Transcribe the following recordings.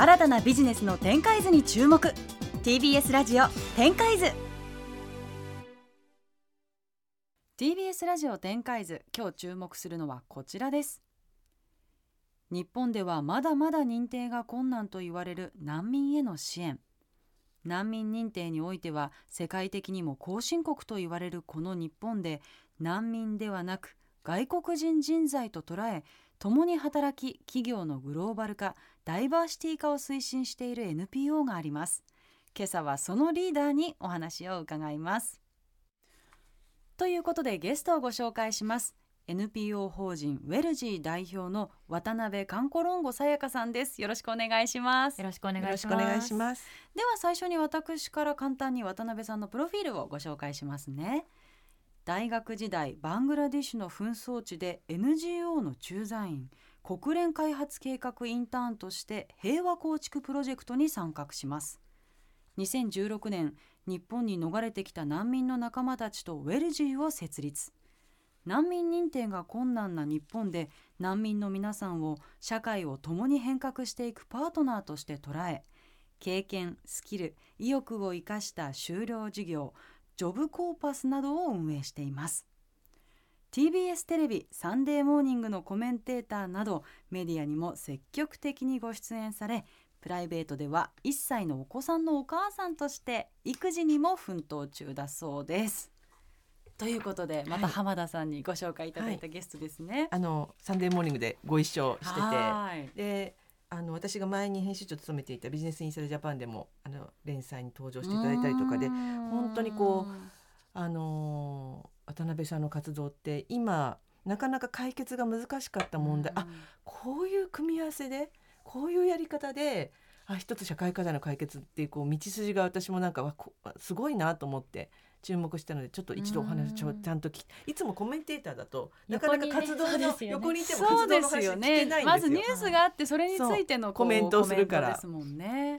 新たなビジネスの展開図に注目。TBS ラジオ展開図。TBS ラジオ展開図今日注目するのはこちらです。日本ではまだまだ認定が困難と言われる難民への支援。難民認定においては世界的にも後進国と言われるこの日本で難民ではなく外国人人材と捉え共に働き企業のグローバル化ダイバーシティ化を推進している NPO があります。今朝はそのリーダーにお話を伺います。ということでゲストをご紹介します。NPO 法人ウェルジー代表の渡辺かんころんごさやかさんです。よろしくお願いします。よろしくお願いしよろしくお願いしまます。では最初に私から簡単に渡辺さんのプロフィールをご紹介しますね。大学時代バングラディッシュの紛争地で NGO の駐在員国連開発計画インターンとして平和構築プロジェクトに参画します。2016年日本に逃れてきた難民の仲間たちとウェルジーを設立。難民認定が困難な日本で難民の皆さんを社会を共に変革していくパートナーとして捉え経験スキル意欲を生かした就労事業ジョブコーパスなどを運営しています。TBS テレビサンデーモーニングのコメンテーターなどメディアにも積極的にご出演されプライベートでは1歳のお子さんのお母さんとして育児にも奮闘中だそうです。ということでまた浜田さんにご紹介いただいたゲストですね、あのサンデーモーニングでご一緒してはい。て、で、あの私が前に編集長を務めていたビジネスインサイドジャパンでもあの連載に登場していただいたりとかで、本当にこうあの渡辺さんの活動って今なかなか解決が難しかった問題、あこういう組み合わせでこういうやり方であ一つ社会課題の解決っていうこう道筋が私もなんかすごいなと思って注目したのでちょっと一度お話ちょうんちゃんといつもコメンテーターだとなかなか活動の横にいても活動の話聞けないんですよ。まずニュースがあってそれについてのコメントをするから。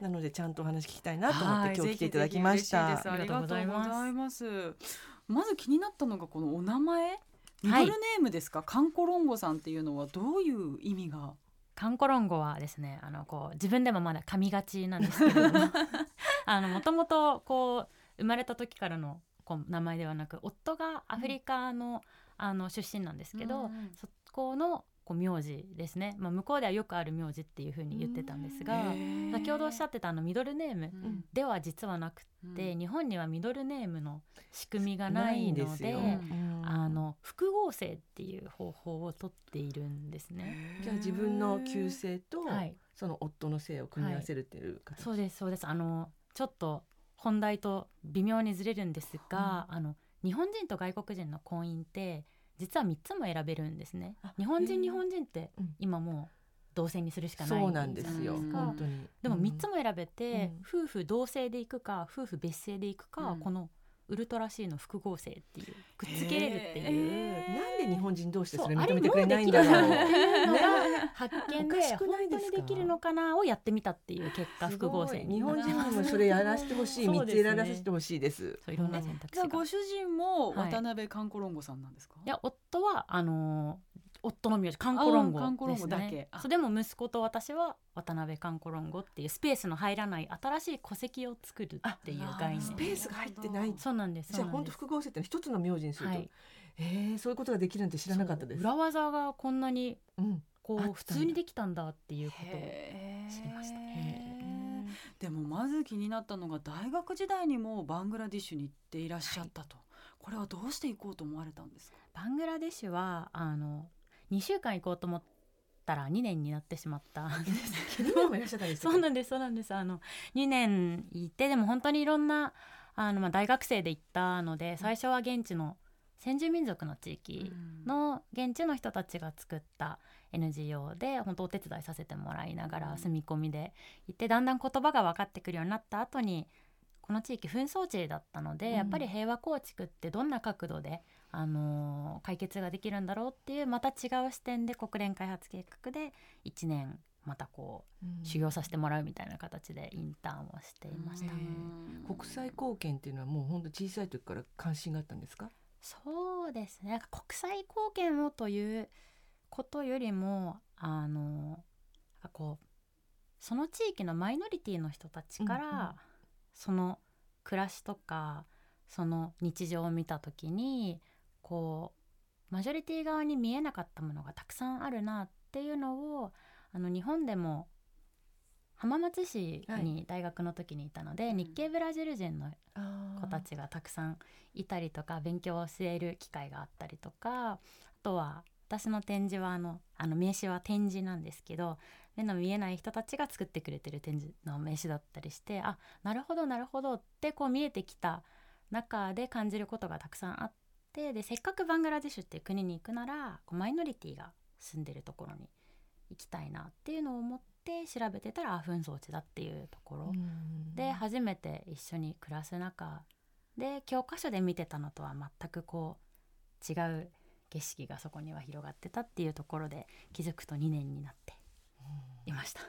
なのでちゃんとお話聞きたいなと思ってはい今日来ていただきました。ありがとうございます。あまず気になったのがこのお名前？ミドルネームですか、カンコロンゴさんっていうのはどういう意味が？カンコロンゴはですねあのこう自分でもまだ噛みがちなんですけれども あのもともとこう生まれた時からのこう名前ではなく夫がアフリカの,、あの出身なんですけど、うん。そこのこう名字ですね、まあ、向こうではよくある名字っていうふうに言ってたんですが、先ほどおっしゃってたあのミドルネームうん。では実はなくて、うん。日本にはミドルネームの仕組みがないので。うん。あの複合性っていう方法をとっているんですね。じゃあ自分の旧姓とはい、その夫の姓を組み合わせるっていう形。そうですそうです。あのちょっと本題と微妙にずれるんですが、あの日本人と外国人の婚姻って実は3つも選べるんですね。あ日本人日本人ってうん。今もう同性にするしかないそうなんですよ。うん。本当に。でもうん。3つも選べて、夫婦同姓でいくか夫婦別姓でいくか、うん。このウルトラ C の複合性っていうくっつけれるっていう。へなんで日本人同士でそれ認めてくれないんだろう。っていうのがね発見で本ないですか当にできるのかな？をやってみたっていう結果複合性すごい日本人もそれやらせてほしい、三つですね。選らせてほしいです。そういろんな選択肢が。ご主人もはい渡辺カンコロンゴさんなんですか、いや夫はあのー夫の名字カンコロンゴですねゴだけ。あ。そうでも息子と私は渡辺カンコロンゴっていうスペースの入らない新しい戸籍を作るっていう概念。スペースが入ってない。そうなんですじゃあ本当複合性ってのは一つの名字にすると、はい。えーそういうことができるなんて知らなかったです。裏技がこんなにうん。こう普通にできたんだっていうことを知りました。でもまず気になったのが大学時代にもバングラディッシュに行っていらっしゃったと、これはどうして行こうと思われたんですか？バングラデシュはあの2週間行こうと思ったら2年になってしまった。んですけどそうなんですそうなんです。あの2年いてでも本当にいろんなあの、まあ、大学生で行ったので最初は現地の先住民族の地域の現地の人たちが作った NGO で本当お手伝いさせてもらいながら住み込みでいてだんだん言葉が分かってくるようになった後にこの地域紛争地だったので、うん。やっぱり平和構築ってどんな角度で、あのー解決ができるんだろうっていうまた違う視点で国連開発計画で1年またこう修行させてもらうみたいな形でインターンをしていました。国際貢献っていうのはもう本当小さい時から関心があったんですか？そうですね。国際貢献をということよりもあのこうその地域のマイノリティの人たちから、うんうんその暮らしとかその日常を見た時にこうマジョリティ側に見えなかったものがたくさんあるなっていうのをあの日本でも浜松市に大学の時にいたので、日系ブラジル人の子たちがたくさんいたりとか勉強を教える機会があったりとかあとは私の展示はあのあの名刺は展示なんですけど目の見えない人たちが作ってくれてる展示の名刺だったりしてあなるほどなるほどってこう見えてきた中で感じることがたくさんあってでせっかくバングラデシュっていう国に行くならこうマイノリティが住んでるところに行きたいなっていうのを思って調べてたらあ紛争地だっていうところ、で初めて一緒に暮らす中で教科書で見てたのとは全くこう違う景色がそこには広がってたっていうところで気づくと2年になっていました。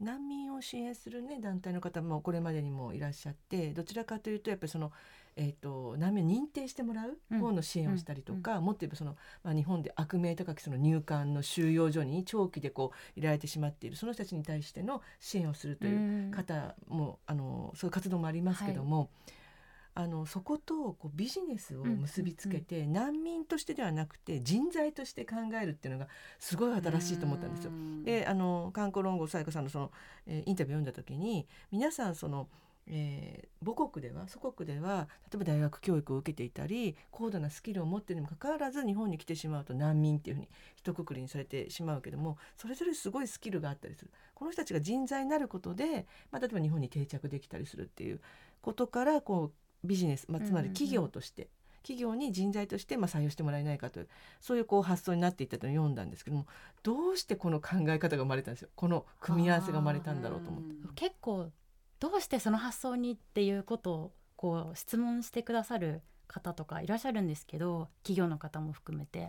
難民を支援する、ね、団体の方もこれまでにもいらっしゃってどちらかというとやっぱりその、えー、と難民を認定してもらう方の支援をしたりとか、もっと言えばその、まあ、日本で悪名高きその入管の収容所に長期でこういられてしまっているその人たちに対しての支援をするという方も、あのそういう活動もありますけども。あのそことこうビジネスを結びつけて、難民としてではなくて人材として考えるっていうのがすごい新しいと思ったんですよ。であの観光論語さやかさんのその、えーインタビューを読んだ時に皆さんその、えー母国では祖国では例えば大学教育を受けていたり高度なスキルを持っているにもかかわらず日本に来てしまうと難民っていうふうに一括りにされてしまうけどもそれぞれすごいスキルがあったりする。この人たちが人材になることで、まあ、例えば日本に定着できたりするっていうことからこうビジネス、まあ、つまり企業として、企業に人材としてまあ採用してもらえないかというそういうこう発想になっていったと読んだんですけどもどうしてこの考え方が生まれたんですよ。この組み合わせが生まれたんだろうと思って。結構どうしてその発想にっていうことをこう質問してくださる方とかいらっしゃるんですけど企業の方も含めて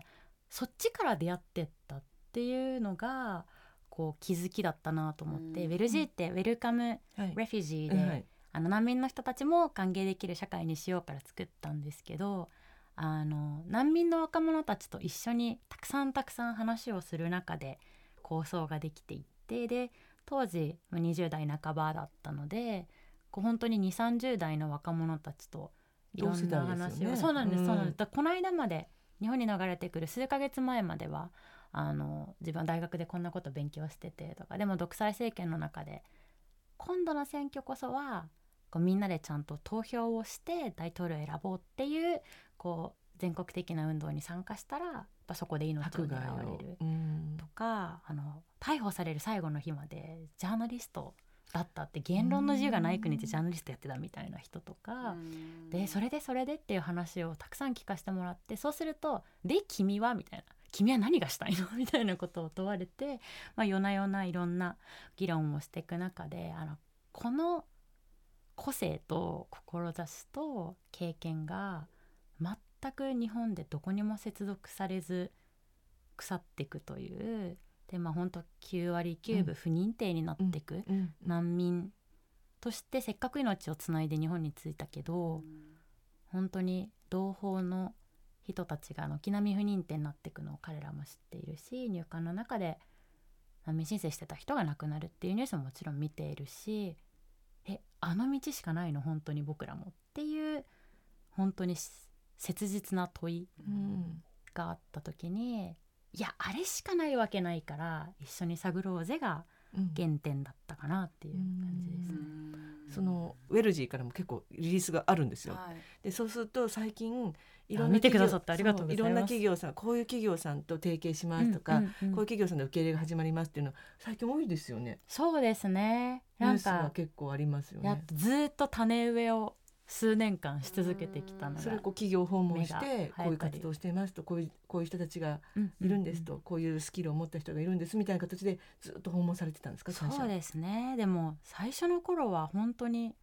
そっちから出会ってったっていうのがこう気づきだったなと思って、うんウェルジーってウェルカムはい。レフュジーで、はいあの難民の人たちも歓迎できる社会にしようから作ったんですけどあの難民の若者たちと一緒にたくさんたくさん話をする中で構想ができていってで当時20代半ばだったのでこう本当に2 3 0代の若者たちといろんな話を、ね。そうなんです、うん。そうなんです。この間まで日本に流れてくる数ヶ月前まではあの自分は大学でこんなこと勉強しててとかでも独裁政権の中で今度の選挙こそはこうみんなでちゃんと投票をして大統領を選ぼうっていうこう全国的な運動に参加したらやっぱそこで命を迫狙われるうんとかあの逮捕される最後の日までジャーナリストだったって言論の自由がない国でジャーナリストやってたみたいな人とか。でそれでそれでっていう話をたくさん聞かせてもらってそうすると「で君は?」みたいな「君は何がしたいの?」みたいなことを問われて、まあ、夜な夜ないろんな議論をしていく中であのこの個性と志と経験が全く日本でどこにも接続されず腐っていくというでまあ本当9割9分不認定になっていく、うん。難民としてせっかく命をつないで日本に着いたけど、本当に同胞の人たちが軒並み不認定になっていくのを彼らも知っているし入管の中で難民申請してた人が亡くなるっていうニュースももちろん見ているしえあの道しかないの本当に僕らもっていう本当に切実な問いうん。があった時にいやあれしかないわけないから一緒に探ろうぜがうん原点だったかなっていう感じですね。そのウェルジーからも結構リリースがあるんですよ。はいでそうすると最近いろあんな企業さんこういう企業さんと提携しますとか、うんうんうんこういう企業さんの受け入れが始まりますっていうの最近多いですよね。そうですねニューなんかスは結構ありますよね。とずーっと種植えを数年間し続けてきたのがそれをこう企業訪問してこういう活動をしていますとこういうこういう人たちがいるんですと、こういうスキルを持った人がいるんですみたいな形でずっと訪問されてたんですかそうですね。でも最初の頃は本当に、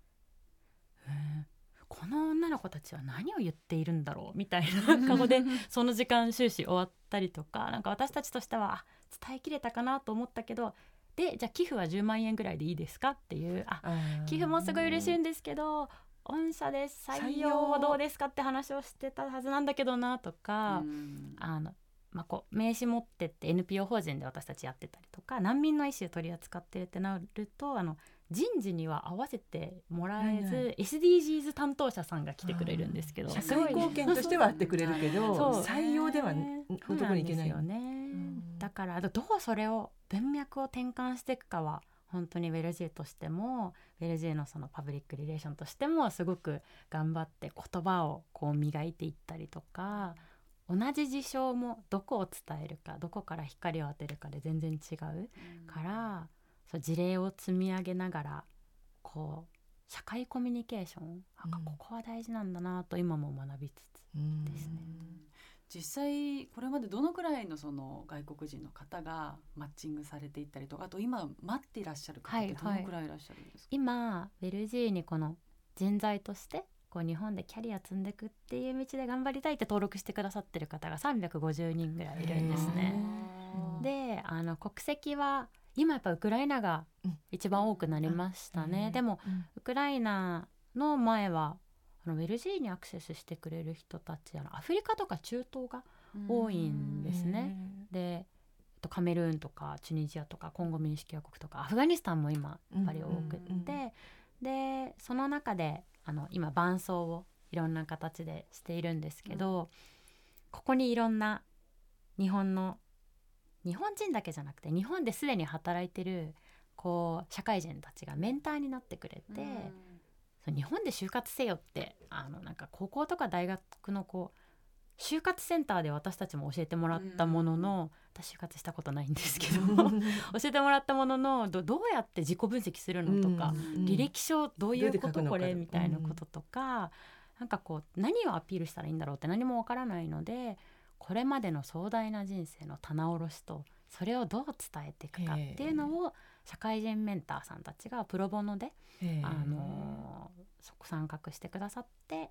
えーこの女の子たちは何を言っているんだろうみたいな顔で その時間終始終わったりとかなんか私たちとしてはあ伝えきれたかなと思ったけどでじゃあ寄付は10万円ぐらいでいいですかっていうあ寄付もすごい嬉しいんですけど御社で採用はどうですか？って話をしてたはずなんだけどなとか、あのまあ、こう名刺持ってって NPO 法人で私たちやってたりとか難民の意思を取り扱ってるってなるとあの人事には合わせてもらえず、はいはい。SDGs 担当者さんが来てくれるんですけど社会貢献としては会ってくれるけど採用ではそう。どこに行けない。よね、ん。だからどうそれを文脈を転換していくかは本当にウェルジーとしてもウェルジーのそのパブリックリレーションとしてもすごく頑張って言葉をこう磨いていったりとか同じ事象もどこを伝えるかどこから光を当てるかで全然違うからそう事例を積み上げながらこう社会コミュニケーションあうんここは大事なんだなと今も学びつつうんですね実際これまでどのくらいのその外国人の方がマッチングされていったりとかあと今待っていらっしゃる方ってどのくらいいらっしゃるんですか、今ウェルジーにこの人材としてこう日本でキャリア積んでいくっていう道で頑張りたいって登録してくださってる方が350人ぐらいいるんですね。うんであの国籍は今やっぱウクライナが一番多くなりましたね。うん。でもうん。ウクライナの前はあのウェルジーにアクセスしてくれる人たちあのアフリカとか中東が多いんですね。でえっとカメルーンとかチュニジアとかコンゴ民主共和国とかアフガニスタンも今やっぱり多くって、うんうんでその中であの今伴走をいろんな形でしているんですけど、ここにいろんな日本の日本人だけじゃなくて日本ですでに働いてるこう社会人たちがメンターになってくれて、そう日本で就活せよってあのなんか高校とか大学のこう就活センターで私たちも教えてもらったものの、私就活したことないんですけど 教えてもらったもののどどうやって自己分析するのとか、うん。履歴書どういうことこれみたいなこととか、なんかこう何をアピールしたらいいんだろうって何もわからないのでこれまでの壮大な人生の棚卸しとそれをどう伝えていくかっていうのを社会人メンターさんたちがプロボノで、あの参画してくださって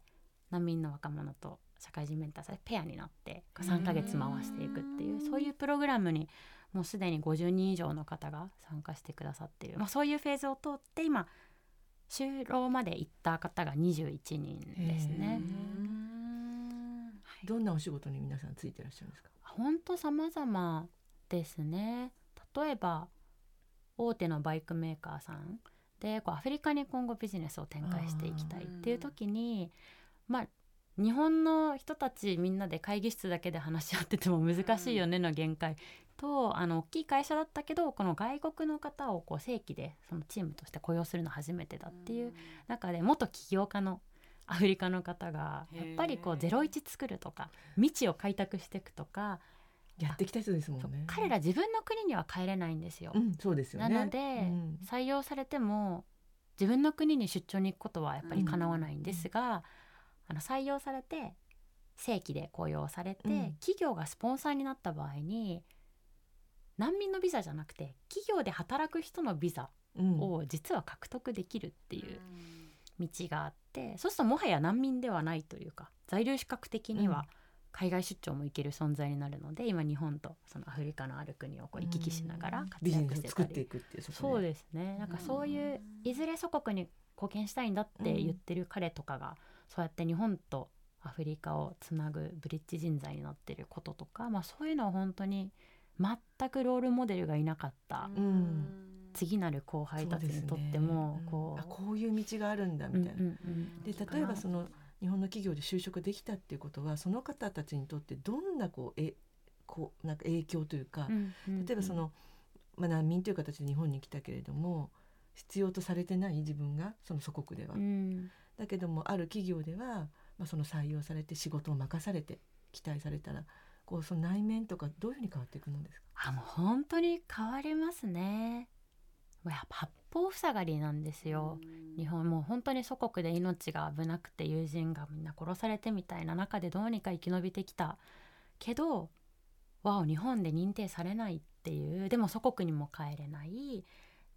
難民の若者と社会人メンターさんでペアになって3ヶ月回していくっていうそういうプログラムにもうすでに50人以上の方が参加してくださっている、まあ、そういうフェーズを通って今就労まで行った方が21人ですね。どんなお仕事に皆さんついてらっしゃるんですか？ほんと様々ですね。例えば大手のバイクメーカーさんでこうアフリカに今後ビジネスを展開していきたいっていう時にまあ日本の人たちみんなで会議室だけで話し合ってても難しいよねの限界とあの大きい会社だったけどこの外国の方をこう正規でそのチームとして雇用するの初めてだっていう中で元起業家のアフリカの方がやっぱりこうへー。01作るとか未知を開拓していくとかやってきた人ですもんね。彼ら自分の国には帰れないんですよ。うんそうですよね。なので、うん。採用されても自分の国に出張に行くことはやっぱりかなわないんですが、あの採用されて正規で雇用されて、うん。企業がスポンサーになった場合に難民のビザじゃなくて企業で働く人のビザうん。を実は獲得できるっていう道があって、そうするともはや難民ではないというか在留資格的にうん。は海外出張も行ける存在になるので、今日本とそのアフリカのある国をこう行き来しながら活ビジネ躍してたり。スを作っていくっていうこそうでですね。なんかそういういずれ祖国に貢献したいんだって言ってる彼とかが、そうやって日本とアフリカをつなぐブリッジ人材になってることとか、まあ、そういうのは本当に全くロールモデルがいなかった。うん。次なる後輩たちにとってもこう。あこういう道があるんだみたいな、うんうんうん。で例えばその日本の企業で就職できたっていうことはその方たちにとってどんなこうえこうなんか影響というか、うんうん例えばその、まあ、難民という形で日本に来たけれども必要とされてない自分がその祖国では、うん。だけどもある企業では、まあ、その採用されて仕事を任されて期待されたらこうその内面とかどういうふうに変わっていくものですか？あもう本当に変わりますね。やっぱ方塞がりなんですよ。日本もう本当に祖国で命が危なくて友人がみんな殺されてみたいな中でどうにか生き延びてきた。けどわお日本で認定されないっていう。でも祖国にも帰れない。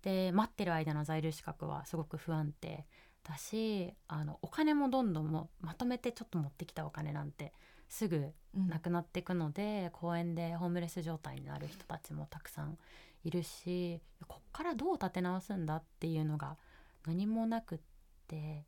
で待ってる間の在留資格はすごく不安定だしあのお金もどんどんもまとめてちょっと持ってきたお金なんてすぐなくなっていくので、うん、公園でホームレス状態になる人たちもたくさんいるしこっからどう立て直すんだっていうのが何もなくって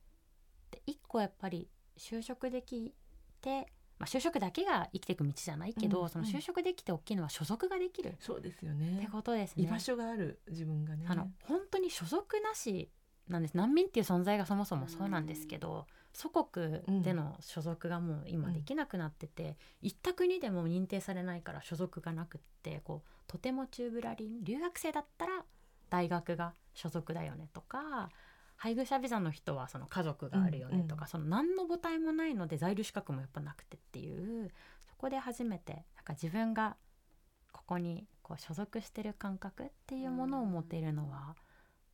で一個やっぱり就職できて、まあ、就職だけが生きていく道じゃないけど、うん、その就職できて大きいのは所属ができるそうですよね。ってことですね。居場所がある自分がね。あの本当に所属なしなんです。難民っていう存在がそもそもそうなんですけど、祖国での所属がもう今できなくなってて、うん、行った国でも認定されないから所属がなくってこうとてもチューブラリン留学生だったら大学が所属だよねとか配偶者ビザの人はその家族があるよねとか、うんうん、その何の母体もないので在留資格もやっぱなくてっていうそこで初めてなんか自分がここにこう所属してる感覚っていうものを持てるのは、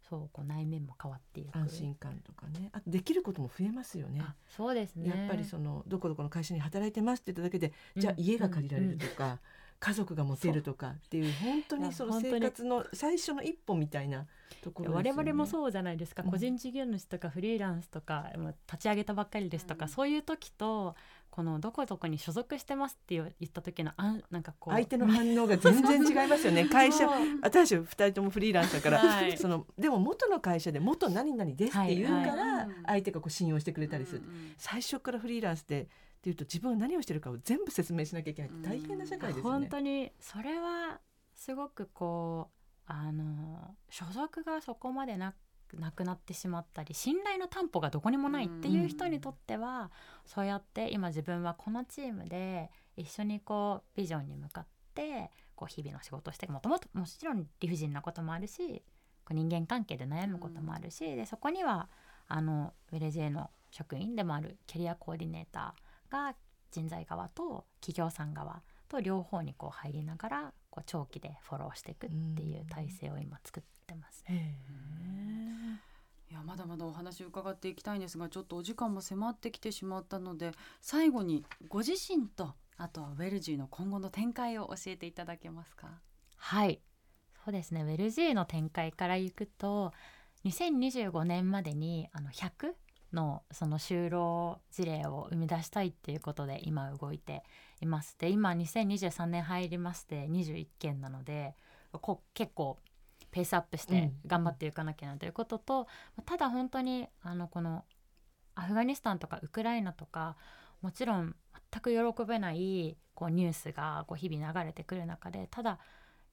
そうこう内面も変わっていく。安心感とかね。あとできることも増えますよね。そうですね。やっぱりそのどこどこの会社に働いてますって言っただけで、じゃあ家が借りられるとか、家族が持てるとかっていう本当にその生活の最初の一歩みたいなところ、ね、我々もそうじゃないですか、個人事業主とかフリーランスとか立ち上げたばっかりですとか、うん、そういう時とこのどこどこに所属してますって言った時のあなんかこう相手の反応が全然違いますよね。会社私は2人ともフリーランスだから、はい、そのでも元の会社で元何々ですって言うから、相手がこう信用してくれたりする、最初からフリーランスでっていうと自分が何をしてるかを全部説明しなきゃいけない大変な社会ですね。本当にそれはすごくこうあの所属がそこまでななくなってしまったり信頼の担保がどこにもないっていう人にとってはそうやって今自分はこのチームで一緒にこうビジョンに向かってこう日々の仕事をしてもともともちろん理不尽なこともあるしこう人間関係で悩むこともあるしでそこにはあのウェレジェの職員でもあるキャリアコーディネーターが人材側と企業さん側と両方にこう入りながらこう長期でフォローしていくっていう体制を今作ってますね。いやまだまだお話伺っていきたいんですがちょっとお時間も迫ってきてしまったので最後にご自身とあとはウェルジーの今後の展開を教えていただけますか？はいそうですねウェルジーの展開からいくと2025年までにあの100のその就労事例を生み出したいっていうことで今動いています。で今2023年入りまして21件なのでこ結構ペースアップして頑張っていかなきゃなということと、うん、ただ本当にあのこのアフガニスタンとかウクライナとかもちろん全く喜べないこうニュースがこう日々流れてくる中でただ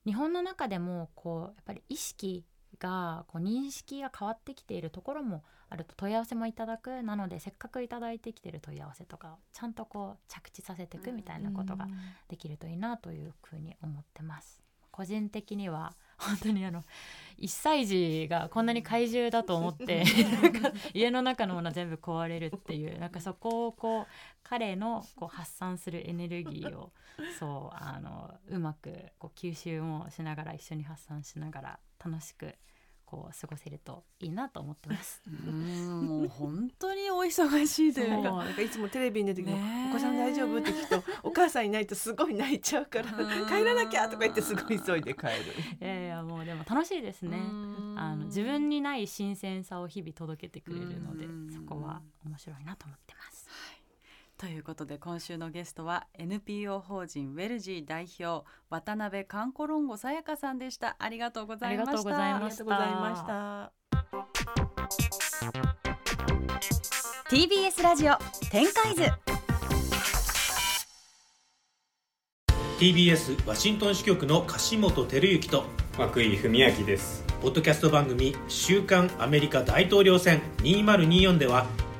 日本の中でもこうやっぱり意識がこう認識が変わってきているところもあると問い合わせもいただくなのでせっかくいただいてきてる問い合わせとかちゃんとこう着地させていくみたいなことができるといいなというふうに思ってます。個人的には本当にあの1歳児がこんなに怪獣だと思って家の中のもの全部壊れるっていうなんかそこをこう彼のこう発散するエネルギーをそうあのうまくこう吸収もしながら一緒に発散しながら楽しくこう過ごせるといいなと思ってます。うんもう本当にお忙しいというか、なんかいつもテレビに出てきて、お子さん大丈夫？って聞くとお母さんいないとすごい泣いちゃうから帰らなきゃとか言ってすごい急いで帰る。いやいやもうでも楽しいですね。あの自分にない新鮮さを日々届けてくれるので、そこは面白いなと思ってます。はいということで今週のゲストは NPO 法人ウェルジー代表渡辺かんころんごさやかさんでした。ありがとうございました。ありがとうございました。TBS ラジオ展開図。TBS ワシントン支局の樫本照之と涌井文明です。ポッドキャスト番組「週刊アメリカ大統領選。2024」では